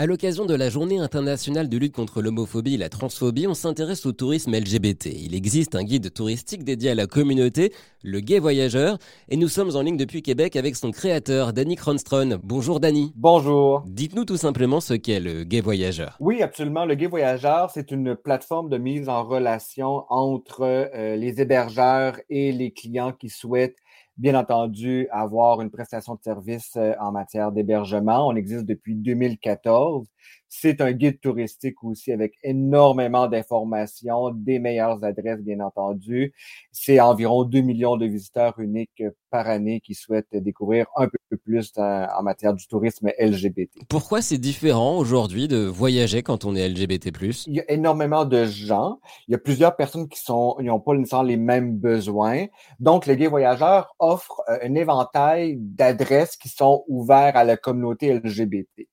À l'occasion de la journée internationale de lutte contre l'homophobie et la transphobie, on s'intéresse au tourisme LGBT. Il existe un guide touristique dédié à la communauté, le Gay Voyageur, et nous sommes en ligne depuis Québec avec son créateur, Danny Cronstron. Bonjour Danny. Bonjour. Dites-nous tout simplement ce qu'est le Gay Voyageur. Oui, absolument. Le Gay Voyageur, c'est une plateforme de mise en relation entre euh, les hébergeurs et les clients qui souhaitent bien entendu, avoir une prestation de service euh, en matière d'hébergement. On existe depuis 2014. C'est un guide touristique aussi avec énormément d'informations, des meilleures adresses, bien entendu. C'est environ 2 millions de visiteurs uniques par année qui souhaitent découvrir un peu plus en, matière du tourisme LGBT. Pourquoi c'est différent aujourd'hui de voyager quand on est LGBT+. Il y a énormément de gens. Il y a plusieurs personnes qui sont, n'ont pas nécessairement les mêmes besoins. Donc, le guide voyageur offre euh, un éventail d'adresses qui sont ouvertes à la communauté LGBT.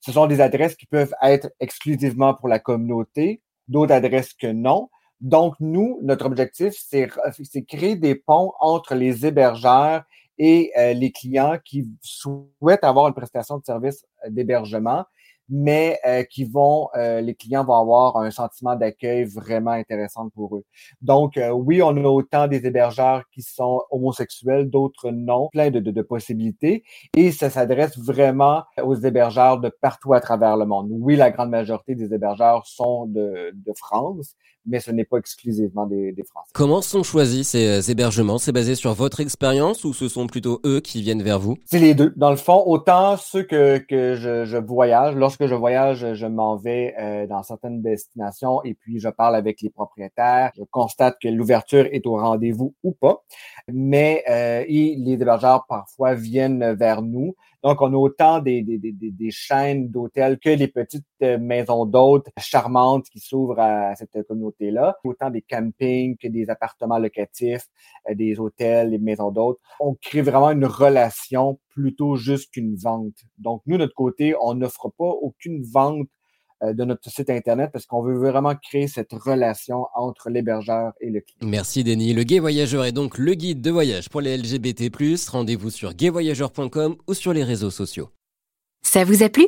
Ce sont des adresses qui peuvent être exclusivement pour la communauté, d'autres adresses que non. Donc, nous, notre objectif, c'est créer des ponts entre les hébergeurs et euh, les clients qui souhaitent avoir une prestation de service d'hébergement mais euh, qui vont, euh, les clients vont avoir un sentiment d'accueil vraiment intéressant pour eux. Donc, euh, oui, on a autant des hébergeurs qui sont homosexuels, d'autres non, plein de, de, de, possibilités. Et ça s'adresse vraiment aux hébergeurs de partout à travers le monde. Oui, la grande majorité des hébergeurs sont de, de France, mais ce n'est pas exclusivement des, des, Français. Comment sont choisis ces hébergements? C'est basé sur votre expérience ou ce sont plutôt eux qui viennent vers vous? C'est les deux. Dans le fond, autant ceux que, que je, je voyage, lorsque je voyage, je m'en vais euh, dans certaines destinations et puis je parle avec les propriétaires. Je constate que l'ouverture est au rendez-vous ou pas. Mais euh, et les hébergeurs parfois viennent vers nous. Donc, on a autant des, des, des, des chaînes d'hôtels que les petites euh, maisons d'hôtes charmantes qui s'ouvrent à cette communauté-là. Autant des campings que des appartements locatifs, euh, des hôtels, des maisons d'hôtes. On crée vraiment une relation plutôt juste qu'une vente. Donc, nous, notre côté, on n'offre pas aucune vente euh, de notre site Internet parce qu'on veut vraiment créer cette relation entre l'hébergeur et le client. Merci Denis. Le Gay Voyageur est donc le guide de voyage pour les LGBT+. Rendez-vous sur gayvoyageur.com ou sur les réseaux sociaux. Ça vous a plu?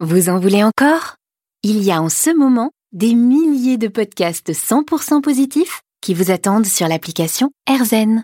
Vous en voulez encore? Il y a en ce moment des milliers de podcasts 100% positifs qui vous attendent sur l'application AirZen.